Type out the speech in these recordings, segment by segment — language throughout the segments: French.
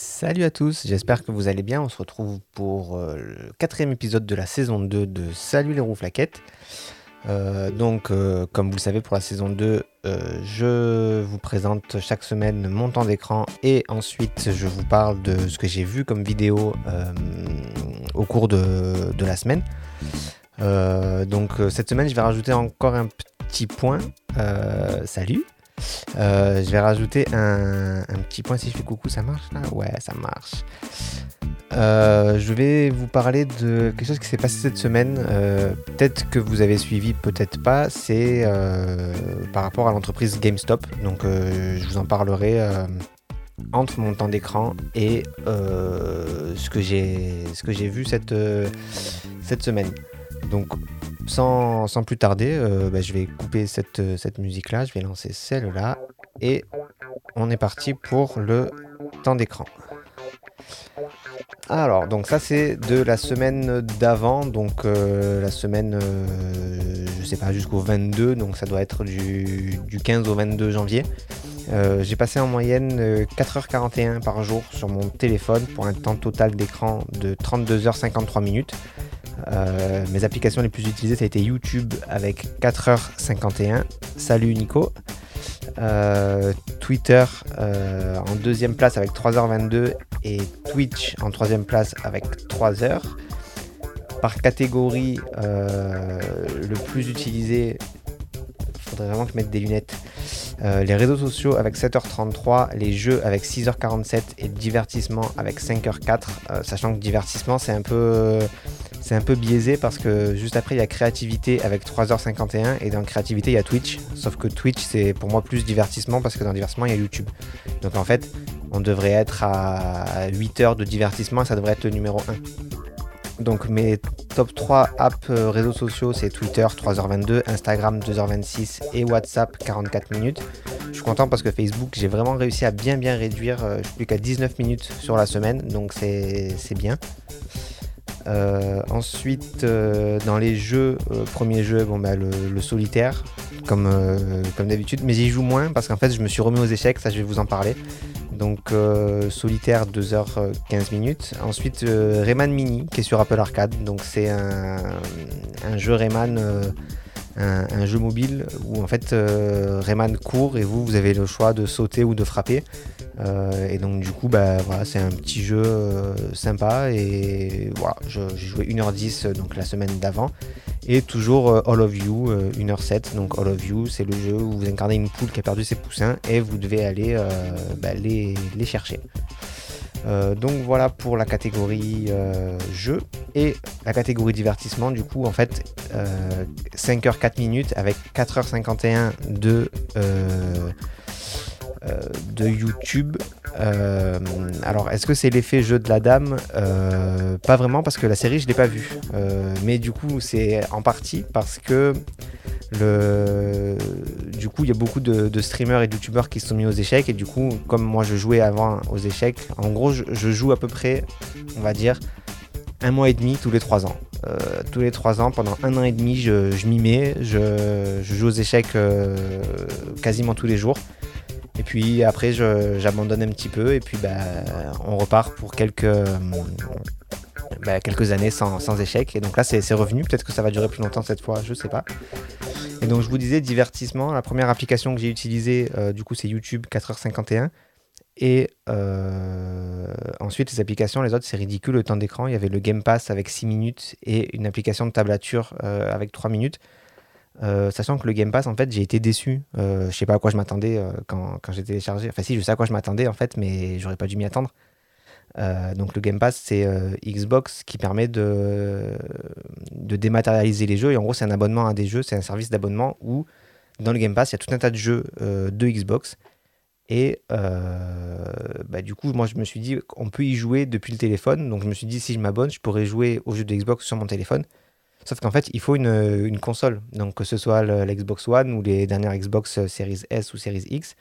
Salut à tous, j'espère que vous allez bien. On se retrouve pour euh, le quatrième épisode de la saison 2 de Salut les rouflaquettes. Euh, donc, euh, comme vous le savez, pour la saison 2, euh, je vous présente chaque semaine mon temps d'écran et ensuite je vous parle de ce que j'ai vu comme vidéo au cours de, la semaine. Donc, cette semaine, je vais rajouter encore un petit point. Salut! Euh, je vais rajouter un, petit point si je fais coucou, ça marche là? Ouais, ça marche. Euh, je vais vous parler de quelque chose qui s'est passé cette semaine. Euh, peut-être que vous avez suivi, peut-être pas. C'est par rapport à l'entreprise GameStop. Donc, je vous en parlerai entre mon temps d'écran et ce que j'ai vu cette cette semaine. Donc, sans, plus tarder, euh, bah, je vais couper cette, cette musique-là. Je vais lancer celle-là et on est parti pour le temps d'écran. Alors, donc ça c'est de la semaine d'avant, donc euh, la semaine, euh, je sais pas, jusqu'au 22, donc ça doit être du, du 15 au 22 janvier. Euh, J'ai passé en moyenne euh, 4h41 par jour sur mon téléphone pour un temps total d'écran de 32h53 minutes. Euh, mes applications les plus utilisées, ça a été YouTube avec 4h51. Salut Nico. Euh, Twitter euh, en deuxième place avec 3h22 et Twitch en troisième place avec 3h. Par catégorie, le plus utilisé, faudrait vraiment que je mette des lunettes. Euh, les réseaux sociaux avec 7h33, les jeux avec 6h47 et divertissement avec 5h04. Euh, sachant que divertissement c'est un peu c'est un peu biaisé parce que juste après il y a créativité avec 3h51 et dans créativité il y a Twitch. Sauf que Twitch c'est pour moi plus divertissement parce que dans divertissement il y a YouTube. Donc en fait on devrait être à 8 heures de divertissement et ça devrait être le numéro 1. Donc mes top 3 apps euh, réseaux sociaux c'est Twitter 3h22, Instagram 2h26 et WhatsApp 44 minutes. Je suis content parce que Facebook j'ai vraiment réussi à bien bien réduire, euh, je suis plus qu'à 19 minutes sur la semaine donc c'est bien. Euh, ensuite, dans les jeux, premier jeu, bon, bah, le, solitaire, comme, comme d'habitude, mais j'y joue moins parce qu'en fait, je me suis remis aux échecs, ça je vais vous en parler. Donc, euh, solitaire, 2h15 minutes. Ensuite, euh, Rayman Mini, qui est sur Apple Arcade. Donc, c'est un, jeu Rayman, euh, un, jeu mobile où en fait, euh, Rayman court et vous, vous avez le choix de sauter ou de frapper. Euh, et donc du coup bah voilà c'est un petit jeu euh, sympa et voilà j'ai joué 1h10 euh, donc la semaine d'avant. Et toujours All of You euh, 1h07 donc All of You c'est le jeu où vous incarnez une poule qui a perdu ses poussins et vous devez aller bah, les chercher Euh, donc voilà pour la catégorie euh, jeu et la catégorie divertissement du coup en fait euh, 5h4 minutes avec 4h51 de euh, euh, de YouTube. Euh, alors, est-ce que c'est l'effet jeu de la dame? Euh, Pas vraiment, parce que la série, je l'ai pas vue. Euh, mais du coup, c'est en partie parce que du coup, il y a beaucoup de, streamers et de youtubeurs qui se sont mis aux échecs. Et du coup, comme moi, je jouais avant aux échecs, en gros, je, joue à peu près, on va dire, un mois et demi tous les trois ans. Euh, tous les trois ans, pendant un an et demi, je, m'y mets, je, joue aux échecs euh, quasiment tous les jours. Et puis après, j'abandonne un petit peu et puis bah, on repart pour quelques, bah, quelques années sans, échec. Et donc là, c'est revenu. Peut-être que ça va durer plus longtemps cette fois, je sais pas. Et donc, je vous disais, divertissement. La première application que j'ai utilisée, euh, du coup, c'est YouTube 4h51. Et euh, ensuite, les applications, les autres, c'est ridicule le temps d'écran. Il y avait le Game Pass avec 6 minutes et une application de tablature euh, avec 3 minutes. Sachant que le Game Pass, en fait, j'ai été déçu. Je sais pas à quoi je m'attendais quand j'ai téléchargé. Enfin, si, je sais à quoi je m'attendais, en fait, mais j'aurais pas dû m'y attendre. Euh, donc, le Game Pass, c'est euh, Xbox qui permet de, dématérialiser les jeux. Et en gros, c'est un abonnement à des jeux, c'est un service d'abonnement où, dans le Game Pass, il y a tout un tas de jeux euh, de Xbox. Et bah, du coup, moi, je me suis dit qu'on peut y jouer depuis le téléphone. Donc, je me suis dit, si je m'abonne, je pourrais jouer aux jeux de Xbox sur mon téléphone. Sauf qu'en fait, il faut une, une console. Donc, que ce soit l'Xbox One ou les dernières Xbox Series S ou Series X,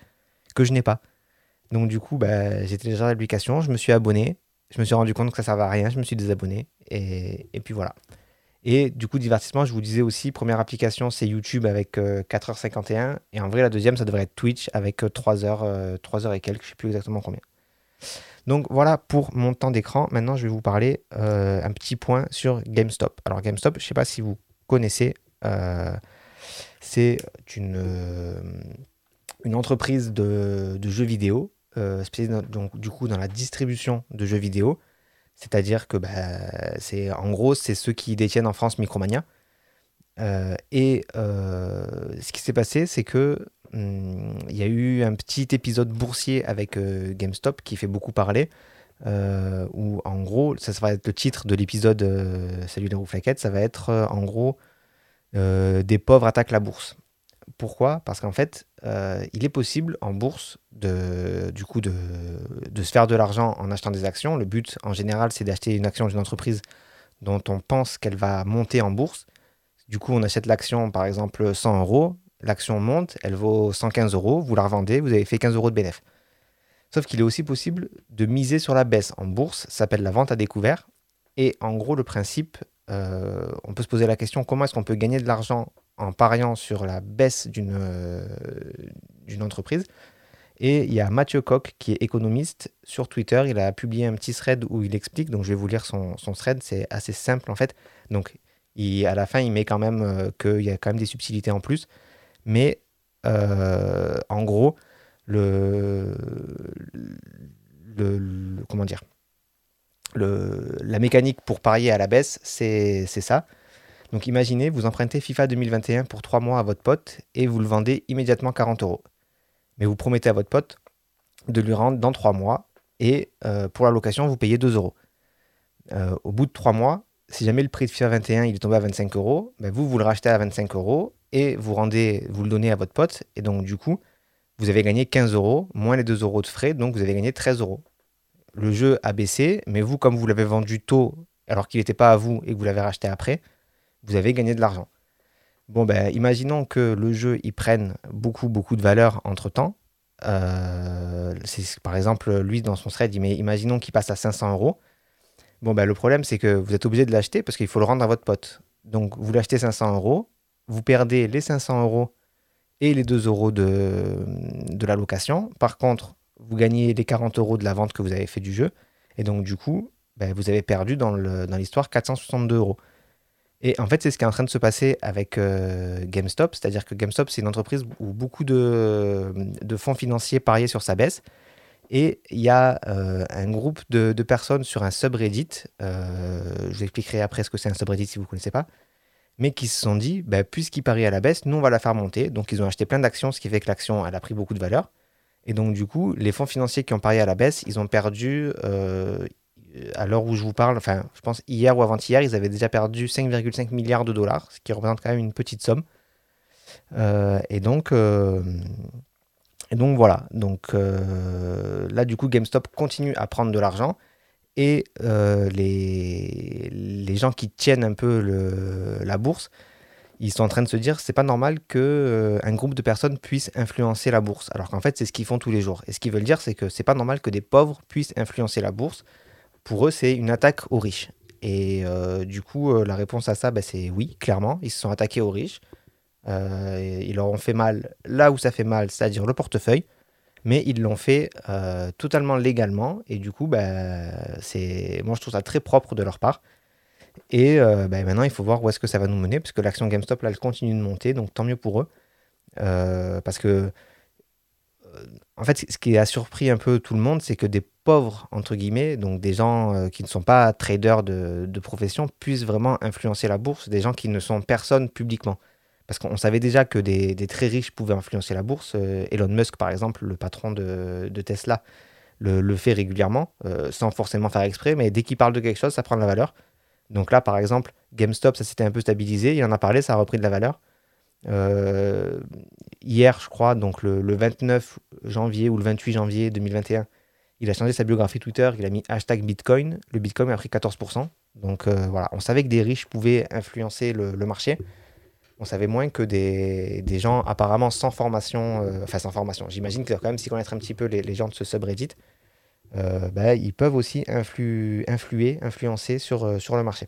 que je n'ai pas. Donc, du coup, bah, j'ai téléchargé l'application, je me suis abonné. Je me suis rendu compte que ça servait à rien, je me suis désabonné. Et, puis voilà. Et du coup, divertissement, je vous disais aussi, première application, c'est YouTube avec euh, 4h51. Et en vrai, la deuxième, ça devrait être Twitch avec euh, 3h, euh, 3h et quelques, je sais plus exactement combien. Donc voilà pour mon temps d'écran. Maintenant, je vais vous parler un petit point sur GameStop. Alors GameStop, je ne sais pas si vous connaissez, c'est une, entreprise de jeux vidéo spécialisée donc, du coup dans la distribution de jeux vidéo. C'est-à-dire que bah, c'est en gros, c'est ceux qui détiennent en France Micromania. Euh, et euh, ce qui s'est passé, c'est que hum, il y a eu un petit épisode boursier avec euh, GameStop qui fait beaucoup parler. où en gros, ça, va être le titre de l'épisode Salut les rouflaquettes, ça va être en gros des pauvres attaquent la bourse. Pourquoi? Parce qu'en fait, euh, il est possible en bourse de, du coup de, de se faire de l'argent en achetant des actions. Le but en général, c'est d'acheter une action d'une entreprise dont on pense qu'elle va monter en bourse. Du coup, on achète l'action, par exemple, 100 euros. L'action monte, elle vaut 115 euros. Vous la revendez, vous avez fait 15 euros de bénéfice. Sauf qu'il est aussi possible de miser sur la baisse en bourse. Ça s'appelle la vente à découvert. Et en gros, le principe, euh, on peut se poser la question comment est-ce qu'on peut gagner de l'argent en pariant sur la baisse euh, d'une entreprise. Et il y a Mathieu Coq, qui est économiste, sur Twitter. Il a publié un petit thread où il explique. Donc, je vais vous lire son, son thread. C'est assez simple, en fait. Donc, à la fin, il met quand même euh, qu'il y a quand même des subtilités en plus. Mais, euh, en gros, le, le, comment dire le, la mécanique pour parier à la baisse, c'est ça. Donc imaginez, vous empruntez FIFA 2021 pour 3 mois à votre pote et vous le vendez immédiatement 40 euros. Mais vous promettez à votre pote de lui rendre dans 3 mois et euh, pour la location, vous payez 2 euros. Euh, au bout de 3 mois, si jamais le prix de FIFA 21 il est tombé à 25 euros, ben vous, vous le rachetez à 25 euros et vous, rendez, vous le donnez à votre pote. Et donc du coup, vous avez gagné 15 euros, moins les 2 euros de frais, donc vous avez gagné 13 euros. Le jeu a baissé, mais vous, comme vous l'avez vendu tôt alors qu'il n'était pas à vous et que vous l'avez racheté après, vous avez gagné de l'argent. Bon, ben, imaginons que le jeu il prenne beaucoup, beaucoup de valeur entre temps. Euh, par exemple, lui, dans son thread, il met imaginons qu'il passe à 500 euros. Bon, ben, le problème, c'est que vous êtes obligé de l'acheter parce qu'il faut le rendre à votre pote. Donc, vous l'achetez 500 euros, vous perdez les 500 euros et les 2 euros de, de la location. Par contre, vous gagnez les 40 euros de la vente que vous avez fait du jeu. Et donc, du coup, ben, vous avez perdu dans l'histoire dans 462 euros. Et en fait, c'est ce qui est en train de se passer avec euh, GameStop. C'est-à-dire que GameStop, c'est une entreprise où beaucoup de, fonds financiers pariaient sur sa baisse. Et il y a euh, un groupe de, personnes sur un subreddit, euh, je vous expliquerai après ce que c'est un subreddit si vous ne connaissez pas, mais qui se sont dit, bah, puisqu'ils parient à la baisse, nous on va la faire monter. Donc ils ont acheté plein d'actions, ce qui fait que l'action elle a pris beaucoup de valeur. Et donc du coup, les fonds financiers qui ont parié à la baisse, ils ont perdu, à l'heure où je vous parle, enfin, je pense hier ou avant-hier, ils avaient déjà perdu 5,5 milliards de dollars, ce qui représente quand même une petite somme. Euh, et donc, euh, donc voilà. Donc euh, là, du coup, GameStop continue à prendre de l'argent et les, les gens qui tiennent un peu la bourse, ils sont en train de se dire c'est pas normal que un groupe de personnes puisse influencer la bourse. Alors qu'en fait, c'est ce qu'ils font tous les jours. Et ce qu'ils veulent dire, c'est que c'est pas normal que des pauvres puissent influencer la bourse pour eux, c'est une attaque aux riches. Et euh, du coup, euh, la réponse à ça, bah, c'est oui, clairement. Ils se sont attaqués aux riches. Euh, ils leur ont fait mal là où ça fait mal, c'est-à-dire le portefeuille. Mais ils l'ont fait totalement légalement. Et du coup, bah, c'est... moi, je trouve ça très propre de leur part. Et bah, maintenant, il faut voir où est-ce que ça va nous mener, parce que l'action GameStop, là, elle continue de monter. Donc, tant mieux pour eux. parce que en fait, ce qui a surpris un peu tout le monde, c'est que des pauvres, entre guillemets, donc des gens euh, qui ne sont pas traders de, profession, puissent vraiment influencer la bourse, des gens qui ne sont personne publiquement. Parce qu'on savait déjà que des, très riches pouvaient influencer la bourse. Euh, Elon Musk, par exemple, le patron de, Tesla, le, fait régulièrement, euh, sans forcément faire exprès, mais dès qu'il parle de quelque chose, ça prend de la valeur. Donc là, par exemple, GameStop, ça s'était un peu stabilisé, il en a parlé, ça a repris de la valeur. Hier, je crois, donc le, 29 janvier ou le 28 janvier 2021, il a changé sa biographie Twitter, il a mis hashtag Bitcoin. Le Bitcoin a pris 14%. Donc euh, voilà, on savait que des riches pouvaient influencer le, marché. On savait moins que des, gens apparemment sans formation, euh, enfin sans formation. J'imagine que quand même, si connaître un petit peu les, gens de ce subreddit, bah, ils peuvent aussi influer, influencer sur le marché.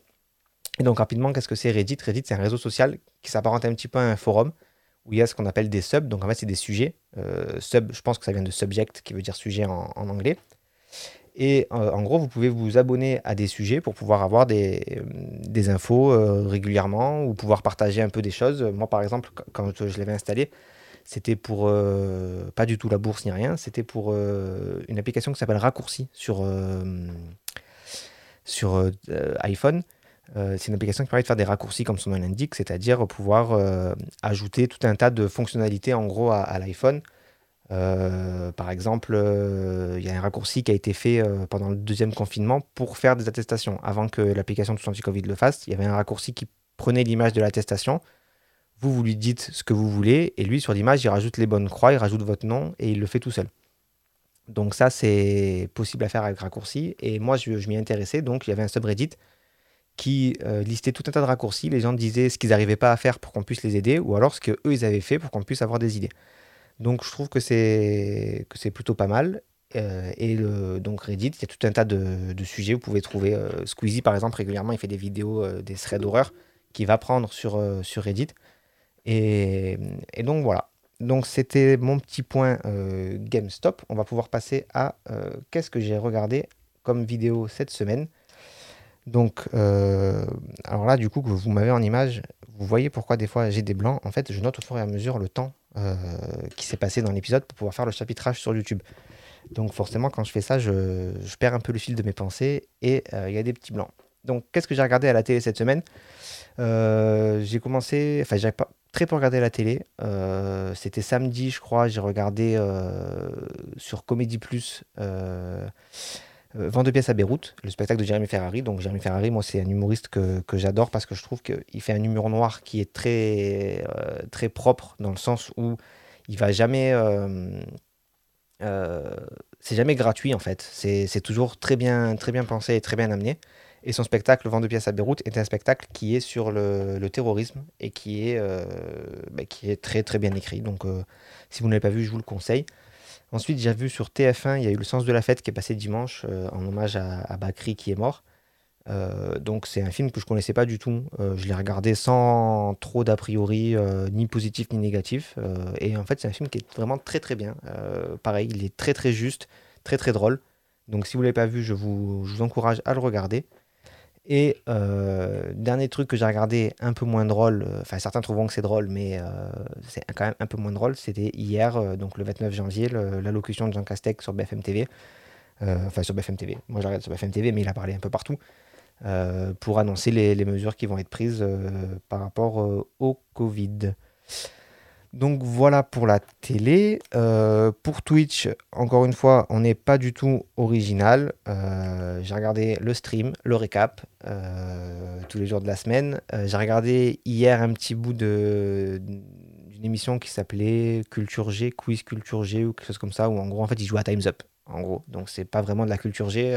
Et donc rapidement, qu'est-ce que c'est Reddit? Reddit, c'est un réseau social qui s'apparente un petit peu à un forum où il y a ce qu'on appelle des subs. Donc en fait, c'est des sujets. Euh, sub, je pense que ça vient de subject, qui veut dire sujet en, anglais. Et en gros, vous pouvez vous abonner à des sujets pour pouvoir avoir des, des infos régulièrement ou pouvoir partager un peu des choses. Moi, par exemple, quand je l'avais installé, c'était pour euh, pas du tout la bourse ni rien, c'était pour euh, une application qui s'appelle Raccourci sur, euh, sur iPhone. C'est une application qui permet de faire des raccourcis comme son nom l'indique, c'est-à-dire pouvoir ajouter tout un tas de fonctionnalités en gros à, l'iPhone. par exemple, il y a un raccourci qui a été fait pendant le deuxième confinement pour faire des attestations. Avant que l'application de anti-Covid le fasse, il y avait un raccourci qui prenait l'image de l'attestation, vous, vous lui dites ce que vous voulez, et lui, sur l'image, il rajoute les bonnes croix, il rajoute votre nom, et il le fait tout seul. Donc ça, c'est possible à faire avec raccourci. Et moi, je, m'y intéressais, donc il y avait un subreddit qui euh, listait tout un tas de raccourcis. Les gens disaient ce qu'ils n'arrivaient pas à faire pour qu'on puisse les aider, ou alors ce qu'eux, ils avaient fait pour qu'on puisse avoir des idées. Donc je trouve que c'est, plutôt pas mal. Euh, et donc Reddit, il y a tout un tas de, sujets. Vous pouvez trouver euh, Squeezie, par exemple, régulièrement, il fait des vidéos, des threads d'horreur qu'il va prendre sur, sur Reddit. Et, donc voilà. Donc c'était mon petit point GameStop. On va pouvoir passer à qu'est-ce que j'ai regardé comme vidéo cette semaine. Donc, euh, alors là, du coup, que vous m'avez en image, vous voyez pourquoi des fois j'ai des blancs. En fait, je note au fur et à mesure le temps qui s'est passé dans l'épisode pour pouvoir faire le chapitrage sur YouTube. Donc forcément, quand je fais ça, je, perds un peu le fil de mes pensées et il y a des petits blancs. Donc, qu'est-ce que j'ai regardé à la télé cette semaine? J'ai commencé, enfin, j'ai pas, très peu regardé la télé. Euh, c'était samedi, je crois, j'ai regardé euh, sur Comédie Plus euh, Vent de pièces à Beyrouth, le spectacle de Jérémy Ferrari. Donc Jérémy Ferrari, moi, c'est un humoriste que, que j'adore parce que je trouve qu'il fait un humour noir qui est très, très propre dans le sens où il va jamais... c'est jamais gratuit en fait. C'est toujours très bien, très bien pensé et très bien amené. Et son spectacle Vent de pièces à Beyrouth est un spectacle qui est sur le, terrorisme et qui est, euh, bah, qui est très très bien écrit. Donc euh, si vous ne l'avez pas vu, je vous le conseille. Ensuite, j'ai vu sur TF1, il y a eu Le Sens de la Fête qui est passé dimanche euh, en hommage à, Bakri qui est mort. donc c'est un film que je connaissais pas du tout. je l'ai regardé sans trop d'a priori, ni positif ni négatif. et en fait, c'est un film qui est vraiment très très bien. pareil, il est très très juste, très très drôle. Donc si vous l'avez pas vu, je vous encourage à le regarder. Et euh, dernier truc que j'ai regardé un peu moins drôle, euh, enfin certains trouveront que c'est drôle, mais euh, c'est quand même un peu moins drôle, c'était hier, donc le 29 janvier, l'allocution de Jean Castex sur BFM TV. enfin sur BFM TV, moi je regarde sur BFM TV, mais il a parlé un peu partout, pour annoncer les, les, mesures qui vont être prises par rapport au Covid. Donc voilà pour la télé. Euh, pour Twitch, encore une fois, on n'est pas du tout original. Euh, j'ai regardé le stream, le récap, euh, tous les jours de la semaine. j'ai regardé hier un petit bout d'une émission qui s'appelait Culture G, Quiz Culture G ou quelque chose comme ça, où en gros, en fait, ils jouent à Time's Up. En gros, donc c'est pas vraiment de la culture G.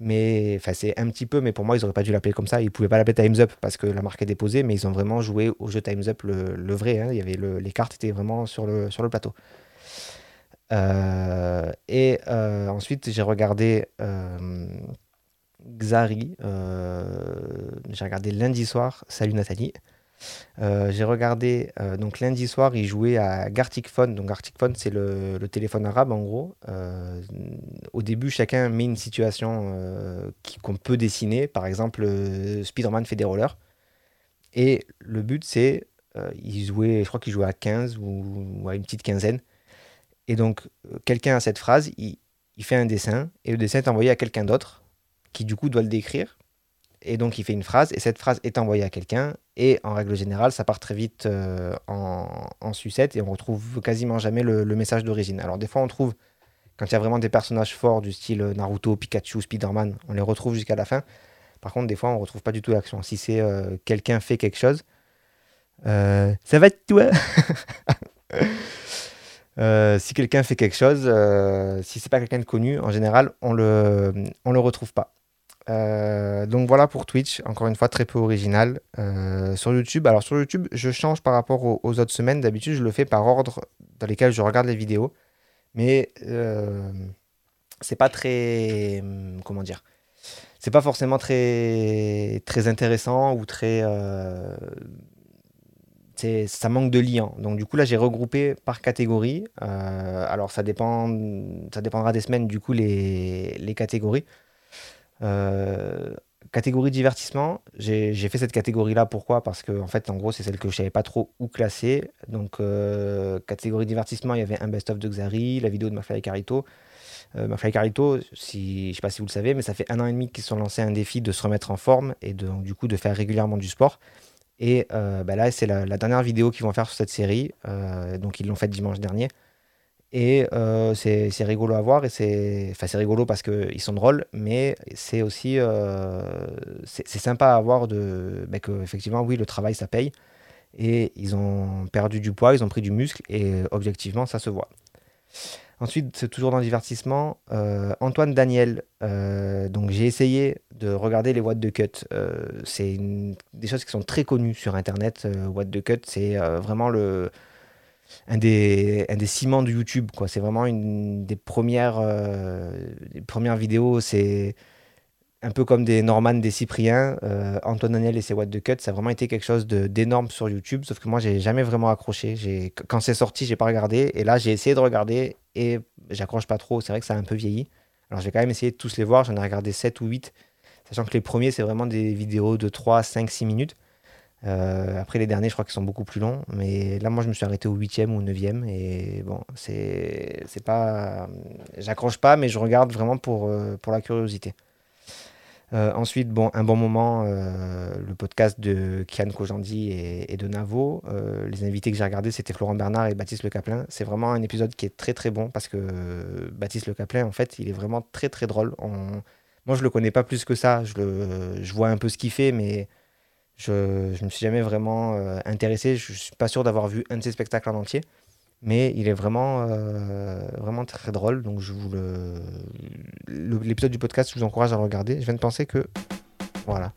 Mais enfin, c'est un petit peu, mais pour moi, ils n'auraient pas dû l'appeler comme ça. Ils pouvaient pas l'appeler Time's Up parce que la marque est déposée, mais ils ont vraiment joué au jeu Time's Up le, vrai. Hein. Il y avait les cartes étaient vraiment sur le, sur le plateau. Euh, et euh, ensuite, j'ai regardé euh, Xari. j'ai regardé lundi soir. Salut Nathalie. Euh, j'ai regardé, euh, donc lundi soir, il jouait à Gartic Phone. Donc Gartic Phone, c'est le, téléphone arabe en gros. Euh, au début, chacun met une situation qu'on peut dessiner. Par exemple, Spider-Man fait des rollers. Et le but, c'est, il jouait, je crois qu'il jouait à 15 ou, à une petite quinzaine. Et donc, quelqu'un a cette phrase, il fait un dessin, et le dessin est envoyé à quelqu'un d'autre, qui du coup doit le décrire et donc il fait une phrase, et cette phrase est envoyée à quelqu'un, et en règle générale, ça part très vite euh, en, sucette, et on retrouve quasiment jamais le, message d'origine. Alors des fois, on trouve, quand il y a vraiment des personnages forts du style Naruto, Pikachu, Spider-Man, on les retrouve jusqu'à la fin. Par contre, des fois, on ne retrouve pas du tout l'action. Si c'est euh, quelqu'un fait quelque chose, euh, ça va être toi si quelqu'un fait quelque chose, si c'est pas quelqu'un de connu, en général, on le, on le retrouve pas. Euh, donc voilà pour Twitch, encore une fois très peu original. Euh, sur YouTube, alors sur YouTube, je change par rapport aux, autres semaines. D'habitude, je le fais par ordre dans lesquels je regarde les vidéos. Mais euh, c'est pas très. Hum, comment dire C'est pas forcément très, très intéressant ou très. ça manque de liant. Donc du coup là j'ai regroupé par catégorie. Euh, alors ça dépend, ça dépendra des semaines du coup les, les catégories. Euh, catégorie divertissement, j'ai fait cette catégorie là pourquoi? Parce que en fait en gros c'est celle que je savais pas trop où classer. Donc euh, catégorie divertissement il y avait un best of de Xari, la vidéo de McFly et Carito. McFly et Carito, si, je sais pas si vous le savez, mais ça fait un an et demi qu'ils se sont lancés un défi de se remettre en forme et donc, du coup de faire régulièrement du sport. Et euh, bah là, c'est la, dernière vidéo qu'ils vont faire sur cette série. Euh, donc, ils l'ont faite dimanche dernier. Et euh, c'est rigolo à voir. Et c'est rigolo parce qu'ils sont drôles, mais c'est aussi c'est sympa à voir de, bah, que, effectivement, oui, le travail, ça paye. Et ils ont perdu du poids, ils ont pris du muscle. Et objectivement, ça se voit. Ensuite, c'est toujours dans le divertissement, euh, Antoine Daniel. Euh, donc j'ai essayé de regarder les What the Cut. Euh, c'est des choses qui sont très connues sur Internet. What the Cut, c'est vraiment le, un, des, un des ciments de YouTube. C'est vraiment une des premières, des premières vidéos. C'est un peu comme des Norman, des Cypriens, euh, Antoine Daniel et ses What the Cut, ça a vraiment été quelque chose d'énorme sur YouTube. Sauf que moi, j'ai jamais vraiment accroché. Quand c'est sorti, j'ai pas regardé. Et là, j'ai essayé de regarder et j'accroche pas trop. C'est vrai que ça a un peu vieilli. Alors, j'ai quand même essayé de tous les voir. J'en ai regardé 7 ou 8. Sachant que les premiers, c'est vraiment des vidéos de 3, 5, 6 minutes. Euh, après, les derniers, je crois qu'ils sont beaucoup plus longs. Mais là, moi, je me suis arrêté au 8e ou au 9e. Et bon, c'est pas. J'accroche pas, mais je regarde vraiment pour, euh, pour la curiosité. Euh, ensuite, bon, un bon moment, le podcast de Kian Kojandi et, de Navo. Les invités que j'ai regardés, c'était Florent Bernard et Baptiste Le Caplin. C'est vraiment un épisode qui est très très bon parce que Baptiste Le Caplin, en fait, il est vraiment très très drôle. Moi, je le connais pas plus que ça. Je, le... je vois un peu ce qu'il fait, mais je ne me suis jamais vraiment intéressé. Je suis pas sûr d'avoir vu un de ses spectacles en entier mais il est vraiment, euh, vraiment très drôle. Donc, je vous le. L'épisode du podcast, je vous encourage à le regarder. Je viens de penser que. Voilà.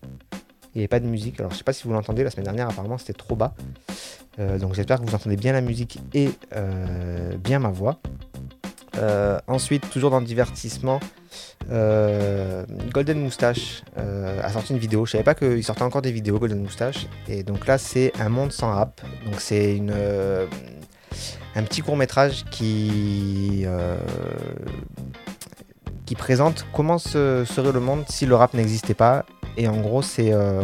Il n'y avait pas de musique. Alors, je sais pas si vous l'entendez. La semaine dernière, apparemment, c'était trop bas. Euh, donc, j'espère que vous entendez bien la musique et euh, bien ma voix. Ensuite, toujours dans le divertissement, Golden Moustache a sorti une vidéo. Je savais pas qu'il sortait encore des vidéos Golden Moustache. Et donc là, c'est Un monde sans rap. Donc c'est une, un petit court métrage qui, euh, qui présente comment serait le monde si le rap n'existait pas. Et en gros, c'est euh,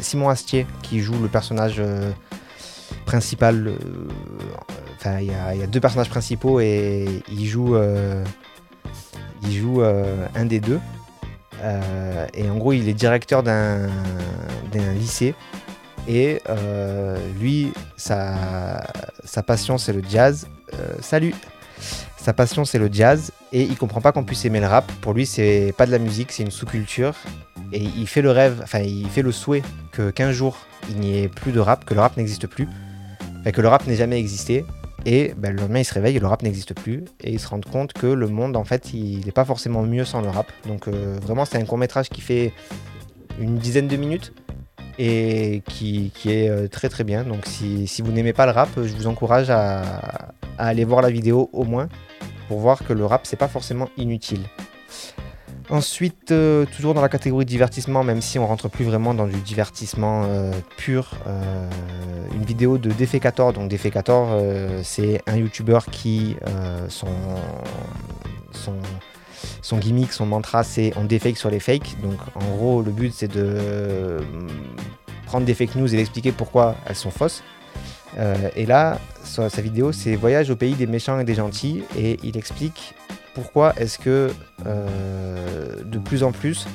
Simon Astier qui joue le personnage euh, principal. Il y, a deux personnages principaux et il joue, il joue un des deux. et en gros, il est directeur d'un lycée et euh, lui, sa, passion, c'est le jazz. Euh, salut Sa passion, c'est le jazz. Et il comprend pas qu'on puisse aimer le rap. Pour lui, c'est pas de la musique, c'est une sous-culture. Et il fait le rêve, enfin, il fait le souhait que qu'un jour, il n'y ait plus de rap, que le rap n'existe plus. que le rap n'ait jamais existé. Et ben, le lendemain, il se réveille et le rap n'existe plus. Et il se rend compte que le monde, en fait, il n'est pas forcément mieux sans le rap. Donc, euh, vraiment, c'est un court métrage qui fait une dizaine de minutes et qui, est euh, très très bien. Donc si, vous n'aimez pas le rap, je vous encourage à, aller voir la vidéo au moins pour voir que le rap c'est pas forcément inutile. Ensuite, euh, toujours dans la catégorie divertissement, même si on rentre plus vraiment dans du divertissement euh, pur, une vidéo de Defecator. Donc Defecator, c'est un YouTuber qui son, son son gimmick, son mantra, c'est on défake sur les fakes. Donc en gros, le but c'est de euh, prendre des fake news et d'expliquer pourquoi elles sont fausses. Euh, et là, sa, sa vidéo, c'est Voyage au pays des méchants et des gentils. Et il explique pourquoi est-ce que euh, de plus en plus,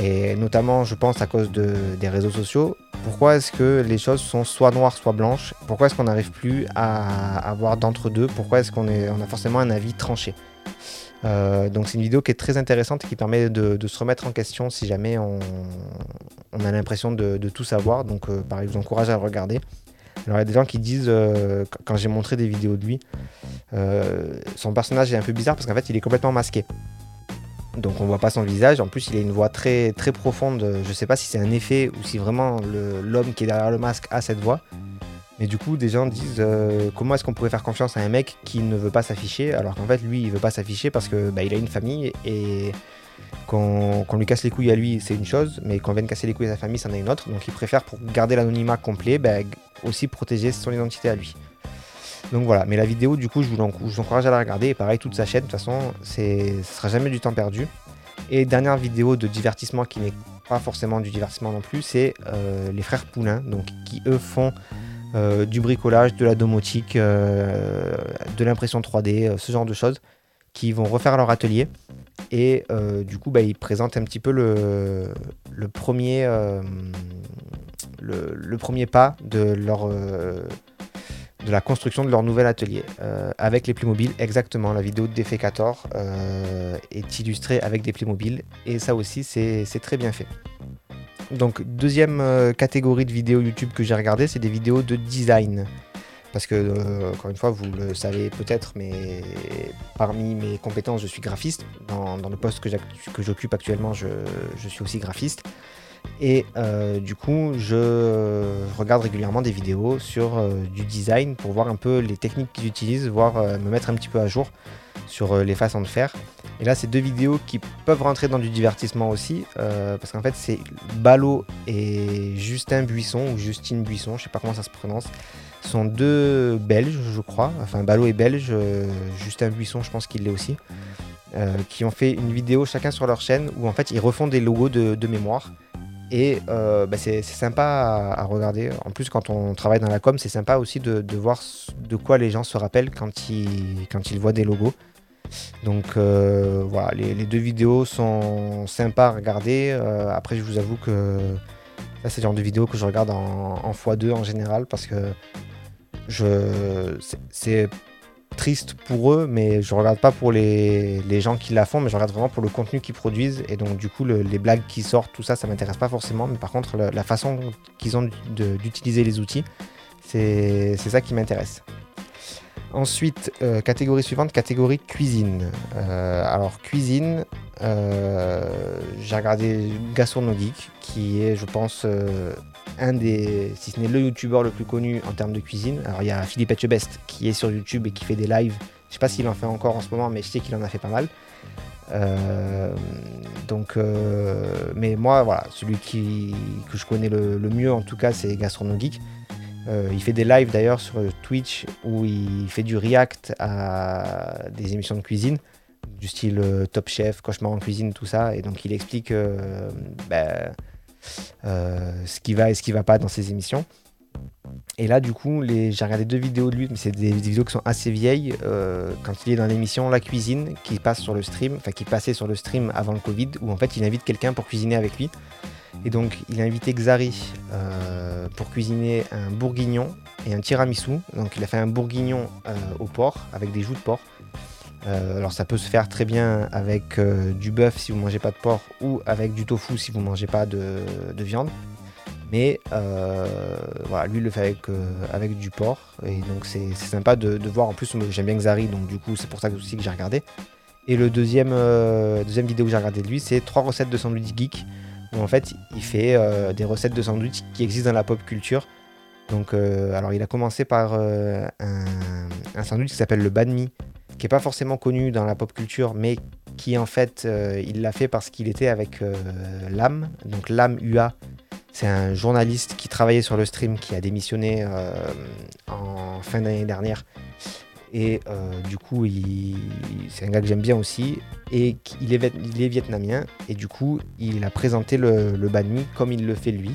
et notamment je pense à cause des réseaux sociaux, pourquoi est-ce que les choses sont soit noires, soit blanches? Pourquoi est-ce qu'on n'arrive plus à avoir d'entre-deux? Pourquoi est-ce qu'on on a forcément un avis tranché? Euh, donc c'est une vidéo qui est très intéressante et qui permet de, se remettre en question si jamais on, a l'impression de, tout savoir. Donc euh, pareil, je vous encourage à le regarder. Alors il y a des gens qui disent, euh, quand j'ai montré des vidéos de lui, son personnage est un peu bizarre parce qu'en fait il est complètement masqué. Donc on voit pas son visage. En plus il a une voix très très profonde. Je sais pas si c'est un effet ou si vraiment l'homme qui est derrière le masque a cette voix. Mais du coup, des gens disent euh, comment est-ce qu'on pourrait faire confiance à un mec qui ne veut pas s'afficher alors qu'en fait, lui, il veut pas s'afficher parce que bah, il a une famille et Qu'on lui casse les couilles à lui, c'est une chose, mais qu'on vienne casser les couilles à sa famille, c'en est une autre. Donc il préfère, pour garder l'anonymat complet, ben, aussi protéger son identité à lui. Donc voilà, mais la vidéo, du coup, je vous, encourage à la regarder. Et pareil, toute sa chaîne, de toute façon, ce sera jamais du temps perdu. Et dernière vidéo de divertissement qui n'est pas forcément du divertissement non plus, c'est euh, les frères Poulain, donc qui eux font euh, du bricolage, de la domotique, euh, de l'impression 3D, ce genre de choses, qui vont refaire leur atelier. Et du coup, bah, ils présentent un petit peu le, premier, le, premier pas de leur de la construction de leur nouvel atelier euh, avec les Playmobil. Exactement, la vidéo de Defecator euh, est illustrée avec des Playmobil et ça aussi c'est très bien fait. Donc deuxième euh, catégorie de vidéos YouTube que j'ai regardé, c'est des vidéos de design. Parce que, encore une fois, vous le savez peut-être, mais parmi mes compétences, je suis graphiste. Dans, le poste que j'occupe actuellement, je, suis aussi graphiste. Et euh, du coup, je regarde régulièrement des vidéos sur euh, du design pour voir un peu les techniques qu'ils utilisent, voir euh, me mettre un petit peu à jour sur les façons de faire. Et là, c'est deux vidéos qui peuvent rentrer dans du divertissement aussi, parce qu'en fait, c'est Ballot et Justin Buisson, ou Justine Buisson, je sais pas comment ça se prononce. Sont deux Belges, je crois. Enfin, Ballot est belge, Justin Buisson, je pense qu'il l'est aussi. qui ont fait une vidéo chacun sur leur chaîne où en fait ils refont des logos de mémoire. Et euh, bah, c'est sympa à, regarder. En plus, quand on travaille dans la com, c'est sympa aussi de, voir de quoi les gens se rappellent quand ils, voient des logos. Donc euh, voilà, les, deux vidéos sont sympas à regarder. Euh, après, je vous avoue que c'est le genre de vidéo que je regarde en x2 en général parce que c'est triste pour eux, mais je regarde pas pour les, les, gens qui la font, mais je regarde vraiment pour le contenu qu'ils produisent. Et donc, du coup, les blagues qui sortent, tout ça, ça m'intéresse pas forcément. Mais par contre, la, façon qu'ils ont d'utiliser les outils, c'est ça qui m'intéresse. Ensuite, euh, catégorie suivante, catégorie cuisine. Euh, alors, cuisine, euh, j'ai regardé Gastronomique, qui est, je pense, un des, si ce n'est le youtubeur le plus connu en termes de cuisine. Alors il y a Philippe Etchebest qui est sur YouTube et qui fait des lives. Je sais pas s'il en fait encore en ce moment, mais je sais qu'il en a fait pas mal. Donc, mais moi, voilà, celui qui, que je connais le, mieux en tout cas, c'est Gastronogeek. Euh, il fait des lives d'ailleurs sur Twitch où il fait du react à des émissions de cuisine, du style Top Chef, Cauchemar en cuisine, tout ça. Et donc il explique ben, euh, ce qui va et ce qui va pas dans ses émissions. Et là, du coup, j'ai regardé deux vidéos de lui, mais c'est des, vidéos qui sont assez vieilles. Euh, quand il est dans l'émission La Cuisine, qui passe sur le stream, enfin qui passait sur le stream avant le Covid, où en fait il invite quelqu'un pour cuisiner avec lui. Et donc, il a invité Xari euh, pour cuisiner un bourguignon et un tiramisu. Donc, il a fait un bourguignon au porc avec des joues de porc. Euh, alors ça peut se faire très bien avec euh, du bœuf si vous mangez pas de porc ou avec du tofu si vous mangez pas de, viande. Mais euh, voilà, lui il le fait avec, du porc. Et donc c'est sympa de, voir. En plus j'aime bien Xari, donc du coup c'est pour ça aussi que j'ai regardé. Et le deuxième, deuxième vidéo que j'ai regardé de lui, c'est trois recettes de sandwich geek. En fait il fait des recettes de sandwich qui existent dans la pop culture. Donc alors il a commencé par un, un, sandwich qui s'appelle le banh qui n'est pas forcément connu dans la pop culture, mais qui en fait, euh, il l'a fait parce qu'il était avec euh, Lam, donc Lam UA. C'est un journaliste qui travaillait sur le stream, qui a démissionné euh, en fin d'année dernière. Et du coup, c'est un gars que j'aime bien aussi. Et il est, il est, vietnamien. Et du coup, il a présenté le, le mi comme il le fait lui.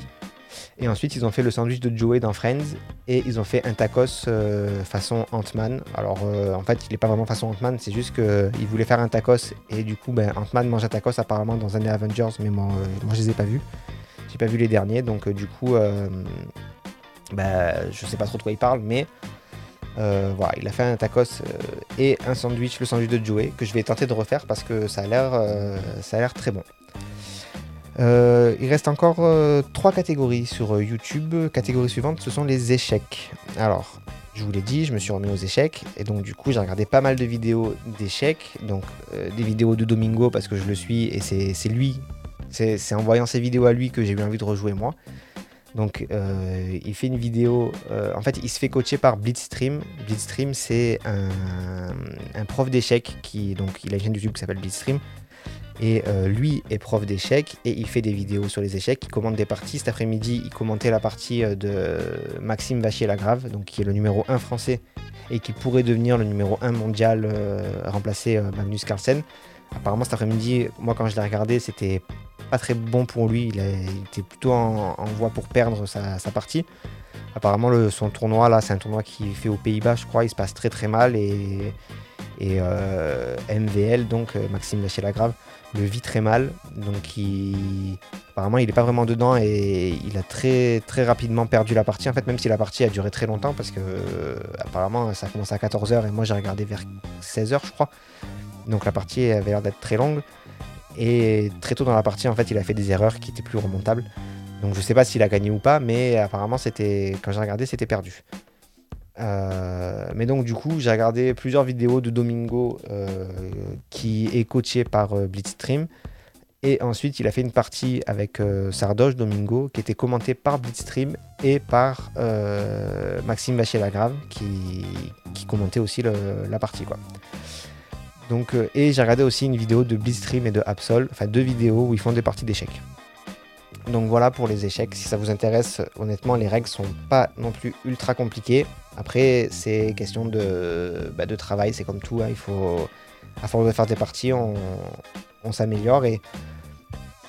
Et ensuite, ils ont fait le sandwich de Joey dans Friends et ils ont fait un tacos euh, façon Ant-Man. Alors, euh, en fait, il n'est pas vraiment façon Ant-Man, c'est juste qu'ils voulaient faire un tacos et du coup, ben, Ant-Man mange un tacos apparemment dans un des Avengers, mais moi, euh, moi je les ai pas vus. J'ai pas vu les derniers, donc du coup, ben, je sais pas trop de quoi il parle, mais voilà, il a fait un tacos et un sandwich, le sandwich de Joey, que je vais tenter de refaire parce que ça a l'air très bon. Euh, il reste encore euh, trois catégories sur euh, YouTube. Catégorie suivante, ce sont les échecs. Alors, je vous l'ai dit, je me suis remis aux échecs et donc du coup j'ai regardé pas mal de vidéos d'échecs, donc des vidéos de Domingo parce que je le suis et c'est lui, c'est en voyant ces vidéos à lui que j'ai eu envie de rejouer moi. Donc il fait une vidéo, en fait il se fait coacher par Blitzstream. Blitzstream c'est un, prof d'échecs qui, donc il a une chaîne YouTube qui s'appelle Blitzstream. Et lui est prof d'échecs et il fait des vidéos sur les échecs. Il commente des parties. Cet après-midi, il commentait la partie de Maxime Vachier-Lagrave, donc qui est le numéro 1 français et qui pourrait devenir le numéro 1 mondial, remplacer Magnus Carlsen. Apparemment cet après-midi, moi quand je l'ai regardé, c'était pas très bon pour lui. Il, était plutôt en, voie pour perdre sa, partie. Apparemment, le, son tournoi, là, c'est un tournoi qui fait aux Pays-Bas, je crois. Il se passe très très mal. Et, euh, MVL, donc euh, Maxime Lachier-Lagrave, le vit très mal. Donc, il, apparemment, il n'est pas vraiment dedans et il a très très rapidement perdu la partie. En fait, même si la partie a duré très longtemps, parce que euh, apparemment, ça a commencé à 14h et moi j'ai regardé vers 16h, je crois. Donc, la partie avait l'air d'être très longue. Et très tôt dans la partie, en fait, il a fait des erreurs qui étaient plus remontables. Donc je sais pas s'il a gagné ou pas, mais apparemment c'était quand j'ai regardé c'était perdu. Euh, mais donc du coup j'ai regardé plusieurs vidéos de Domingo euh, qui est coaché par euh, Blitzstream. Et ensuite il a fait une partie avec Sardoche Domingo qui était commentée par Blitzstream et par Maxime Vachier-Lagrave qui, qui, commentait aussi la partie. Quoi. Donc, euh, et j'ai regardé aussi une vidéo de Blitzstream et de Absol, enfin deux vidéos où ils font des parties d'échecs. Donc voilà pour les échecs. Si ça vous intéresse, honnêtement, les règles sont pas non plus ultra compliquées. Après, c'est question de, bah, de travail, c'est comme tout. Hein. il faut, à force de faire des parties, on, s'améliore et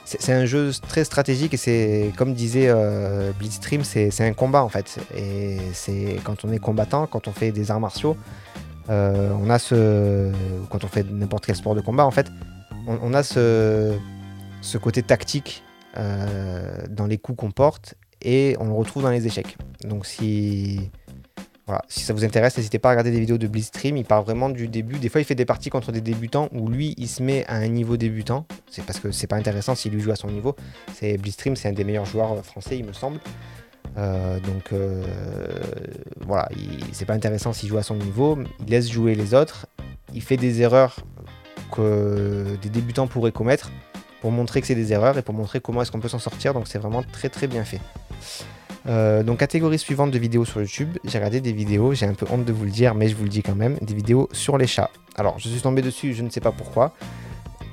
c'est un jeu très stratégique et c'est comme disait euh, Blitzstream, c'est un combat en fait. Et c'est quand on est combattant, quand on fait des arts martiaux, euh, on a ce. Quand on fait n'importe quel sport de combat, en fait, on, a ce, côté tactique euh, dans les coups qu'on porte et on le retrouve dans les échecs. Donc si. Voilà, si ça vous intéresse, n'hésitez pas à regarder des vidéos de Blitzstream. Il part vraiment du début. Des fois, il fait des parties contre des débutants où lui, il se met à un niveau débutant. C'est parce que c'est pas intéressant s'il lui joue à son niveau. C'est Blitzstream, c'est un des meilleurs joueurs français, il me semble. Euh, donc euh, voilà, c'est pas intéressant s'il joue à son niveau, il laisse jouer les autres, il fait des erreurs que des débutants pourraient commettre pour montrer que c'est des erreurs et pour montrer comment est-ce qu'on peut s'en sortir, donc c'est vraiment très très bien fait. Euh, donc catégorie suivante de vidéos sur YouTube, j'ai regardé des vidéos, j'ai un peu honte de vous le dire, mais je vous le dis quand même, des vidéos sur les chats. Alors je suis tombé dessus, je ne sais pas pourquoi.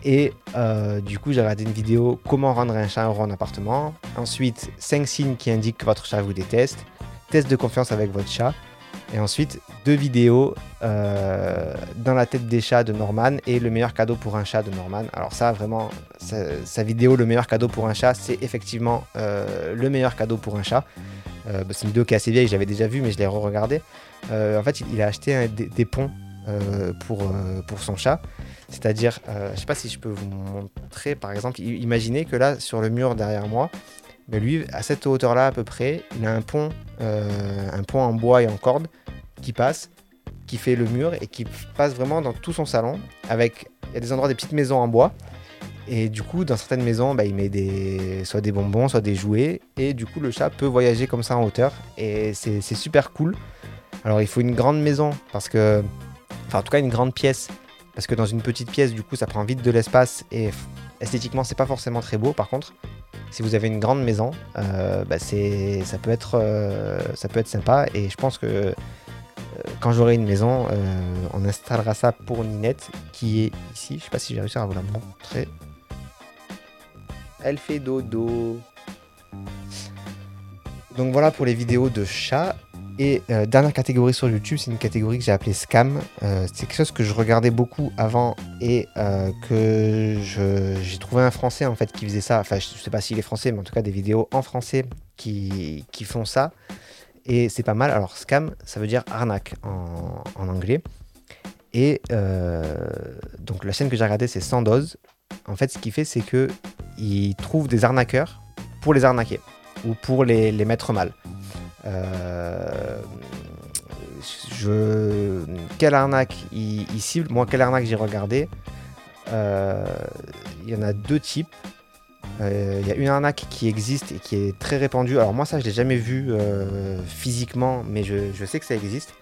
Et euh, du coup, j'ai regardé une vidéo comment rendre un chat heureux en appartement. Ensuite, 5 signes qui indiquent que votre chat vous déteste. Test de confiance avec votre chat. Et ensuite, deux vidéos euh, dans la tête des chats de Norman et le meilleur cadeau pour un chat de Norman. Alors ça, vraiment, sa, vidéo, le meilleur cadeau pour un chat, c'est effectivement euh, le meilleur cadeau pour un chat. Bah, c'est une vidéo qui est assez vieille, j'avais déjà vu, mais je l'ai re-regardé. en fait, il, a acheté des, ponts pour, pour son chat. C'est-à-dire, euh, je ne sais pas si je peux vous montrer, par exemple, imaginez que là, sur le mur derrière moi, mais lui, à cette hauteur-là à peu près, il a un pont, euh, un pont en bois et en corde qui passe, qui fait le mur et qui passe vraiment dans tout son salon. Avec, il y a des endroits, des petites maisons en bois. Et du coup, dans certaines maisons, bah, il met des, soit des bonbons, soit des jouets. Et du coup, le chat peut voyager comme ça en hauteur. Et c'est super cool. Alors, il faut une grande maison parce que, enfin, en tout cas, une grande pièce parce que dans une petite pièce, du coup, ça prend vite de l'espace et esthétiquement, c'est pas forcément très beau. Par contre, si vous avez une grande maison, euh, bah, ça, peut être, euh, ça peut être sympa. Et je pense que euh, quand j'aurai une maison, on installera ça pour Ninette qui est ici. Je sais pas si j'ai réussi à vous la montrer. Elle fait dodo. Donc voilà pour les vidéos de chat. Et euh, dernière catégorie sur YouTube, c'est une catégorie que j'ai appelée Scam. Euh, c'est quelque chose que je regardais beaucoup avant et euh, que j'ai trouvé un français en fait qui faisait ça. Enfin, je sais pas s'il est français, mais en tout cas des vidéos en français qui, font ça. Et c'est pas mal. Alors, scam, ça veut dire arnaque en, anglais. Et donc, la chaîne que j'ai regardée, c'est Sandoz. En fait, ce qu'il fait, c'est que il trouve des arnaqueurs pour les arnaquer ou pour les mettre mal. Euh. Quelle arnaque il, cible? Moi, quelle arnaque j'ai regardé? Euh, Il y en a deux types. Euh, il y a une arnaque qui existe et qui est très répandue. Alors moi ça je l'ai jamais vu physiquement, mais je, sais que ça existe.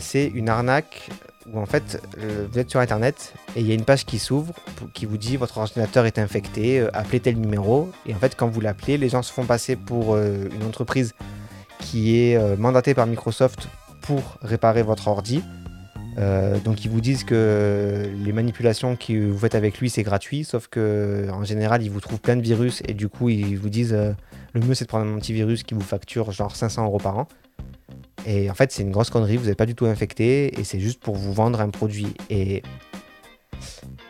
c'est une arnaque où en fait vous êtes sur internet et il y a une page qui s'ouvre qui vous dit votre ordinateur est infecté, appelez tel numéro. Et en fait, quand vous l'appelez, les gens se font passer pour une entreprise qui est mandatée par Microsoft pour réparer votre ordi. Euh, donc ils vous disent que les manipulations que vous faites avec lui c'est gratuit, sauf que en général ils vous trouvent plein de virus et du coup ils vous disent euh, le mieux c'est de prendre un antivirus qui vous facture genre 500 euros par an. Et en fait c'est une grosse connerie, vous n'êtes pas du tout infecté et c'est juste pour vous vendre un produit. Et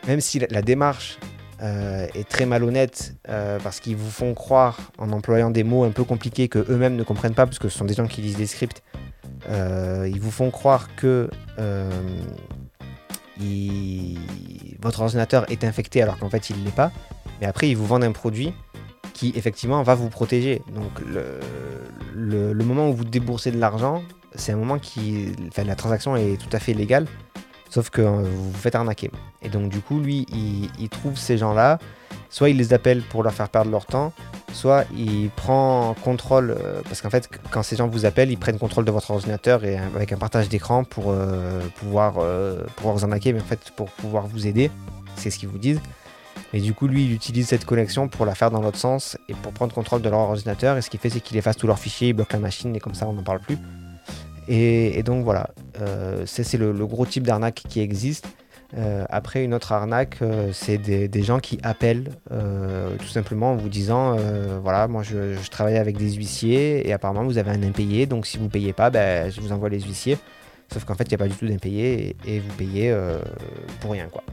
même si la, démarche euh, est très malhonnête parce qu'ils vous font croire en employant des mots un peu compliqués que eux-mêmes ne comprennent pas parce que ce sont des gens qui lisent des scripts euh, ils vous font croire que euh, votre ordinateur est infecté alors qu'en fait il ne l'est pas. Mais après, ils vous vendent un produit qui effectivement va vous protéger. Donc le, moment où vous déboursez de l'argent, c'est un moment qui... Enfin, la transaction est tout à fait légale, sauf que euh, vous vous faites arnaquer. Et donc du coup, lui, il trouve ces gens-là, soit il les appelle pour leur faire perdre leur temps, soit il prend contrôle, euh, parce qu'en fait, quand ces gens vous appellent, ils prennent contrôle de votre ordinateur et avec un partage d'écran pour euh, pouvoir, pouvoir vous arnaquer, mais en fait, pour pouvoir vous aider, c'est ce qu'ils vous disent. Et du coup, lui, il utilise cette connexion pour la faire dans l'autre sens et pour prendre contrôle de leur ordinateur. Et ce qu'il fait, c'est qu'il efface tous leurs fichiers, il bloque la machine et comme ça, on n'en parle plus. Et, donc voilà, c'est le, gros type d'arnaque qui existe. Euh, après, une autre arnaque, euh, c'est des, gens qui appellent euh, tout simplement en vous disant voilà, moi je, travaille avec des huissiers et apparemment vous avez un impayé, donc si vous payez pas, ben, je vous envoie les huissiers. Sauf qu'en fait, il n'y a pas du tout d'impayé et, vous payez pour rien. quoi.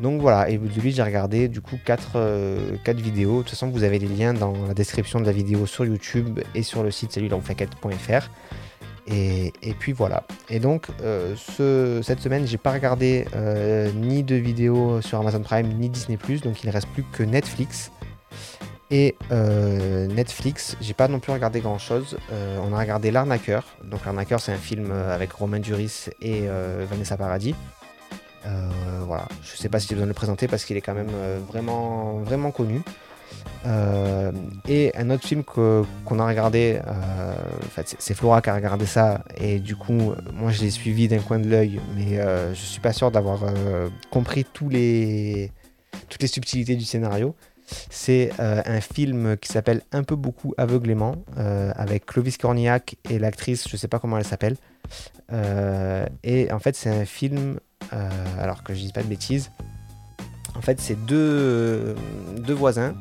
Donc voilà, et de lui, j'ai regardé du coup 4, vidéos. De toute façon, vous avez les liens dans la description de la vidéo sur YouTube et sur le site celui-là-on-fait-4.fr. Et, puis voilà. Et donc, euh, cette semaine, j'ai pas regardé euh, ni de vidéos sur Amazon Prime ni Disney donc il ne reste plus que Netflix. Et euh, Netflix, j'ai pas non plus regardé grand chose. on a regardé L'Arnaqueur. Donc, L'Arnaqueur, c'est un film avec Romain Duris et Vanessa Paradis. voilà, je sais pas si j'ai besoin de le présenter parce qu'il est quand même vraiment, vraiment connu. Euh, et un autre film qu'on a regardé, euh, c'est Flora qui a regardé ça, et du coup, moi je l'ai suivi d'un coin de l'œil, mais euh, je suis pas sûr d'avoir compris tous les, toutes les subtilités du scénario. C'est un film qui s'appelle Un peu beaucoup aveuglément, avec Clovis Cornillac et l'actrice, je sais pas comment elle s'appelle. et en fait, c'est un film, alors que je dis pas de bêtises, en fait, c'est deux, deux voisins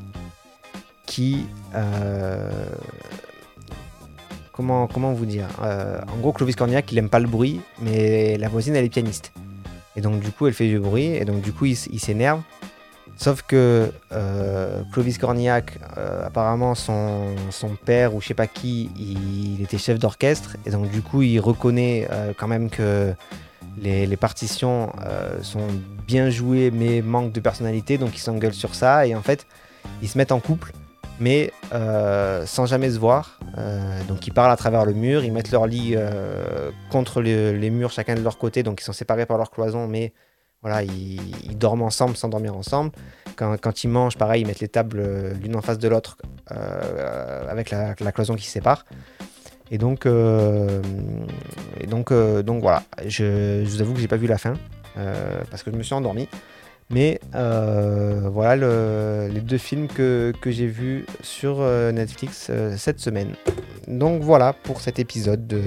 Euh, comment, comment vous dire euh, En gros, Clovis Cornillac, il aime pas le bruit, mais la voisine, elle est pianiste. Et donc, du coup, elle fait du bruit, et donc, du coup, il, s'énerve. Sauf que euh, Clovis Cornillac, apparemment, son, son, père ou je sais pas qui, il, était chef d'orchestre, et donc, du coup, il reconnaît quand même que les, partitions sont bien jouées, mais manquent de personnalité, donc ils s'engueulent sur ça, et en fait, ils se mettent en couple mais euh, sans jamais se voir. Euh, donc ils parlent à travers le mur, ils mettent leur lit euh, contre les murs chacun de leur côté, donc ils sont séparés par leur cloison, mais voilà, ils, dorment ensemble sans dormir ensemble. Quand, ils mangent, pareil, ils mettent les tables l'une en face de l'autre avec la, cloison qui sépare. Et donc, donc, donc voilà, je, je, vous avoue que j'ai pas vu la fin parce que je me suis endormi. Mais euh, voilà les deux films que, j'ai vus sur euh, Netflix euh, cette semaine. Donc voilà pour cet épisode de,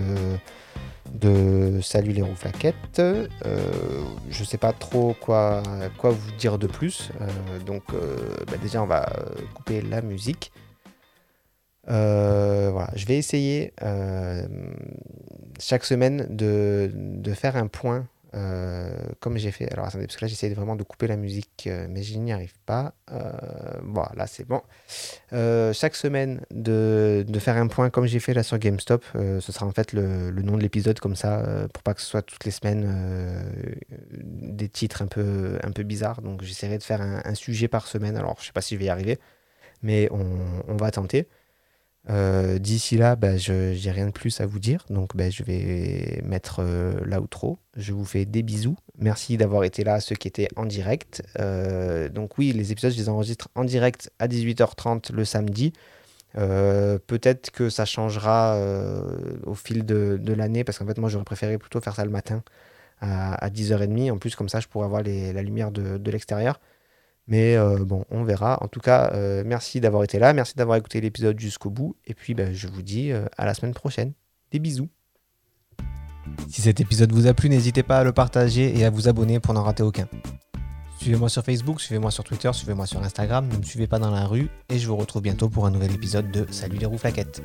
Salut les rouflaquettes. je sais pas trop quoi, vous dire de plus. donc bah, déjà on va couper la musique. voilà, je vais essayer chaque semaine de, faire un point euh, comme j'ai fait. Alors attendez, parce que là j'essaie vraiment de couper la musique, euh, mais je n'y arrive pas. Euh, voilà, c'est bon. chaque semaine, de, faire un point comme j'ai fait là sur GameStop. ce sera en fait le, nom de l'épisode, comme ça, pour pas que ce soit toutes les semaines des titres un peu, bizarres. Donc j'essaierai de faire un, sujet par semaine. Alors je sais pas si je vais y arriver, mais on va tenter. Euh, d'ici là, bah, je n'ai rien de plus à vous dire, donc bah, je vais mettre euh, l'outro. Je vous fais des bisous. Merci d'avoir été là, ceux qui étaient en direct. Euh, donc oui, les épisodes, je les enregistre en direct à 18h30 le samedi. Peut-être que ça changera au fil de, de l'année, parce qu'en fait, moi, j'aurais préféré plutôt faire ça le matin. à, 10h30. En plus, comme ça, je pourrais avoir la lumière de, l'extérieur. Mais euh, bon, on verra. En tout cas, euh, merci d'avoir été là. Merci d'avoir écouté l'épisode jusqu'au bout. Et puis, ben, je vous dis euh, à la semaine prochaine. Des bisous. Si cet épisode vous a plu, n'hésitez pas à le partager et à vous abonner pour n'en rater aucun. Suivez-moi sur Facebook, suivez-moi sur Twitter, suivez-moi sur Instagram, ne me suivez pas dans la rue et je vous retrouve bientôt pour un nouvel épisode de Salut les rouflaquettes.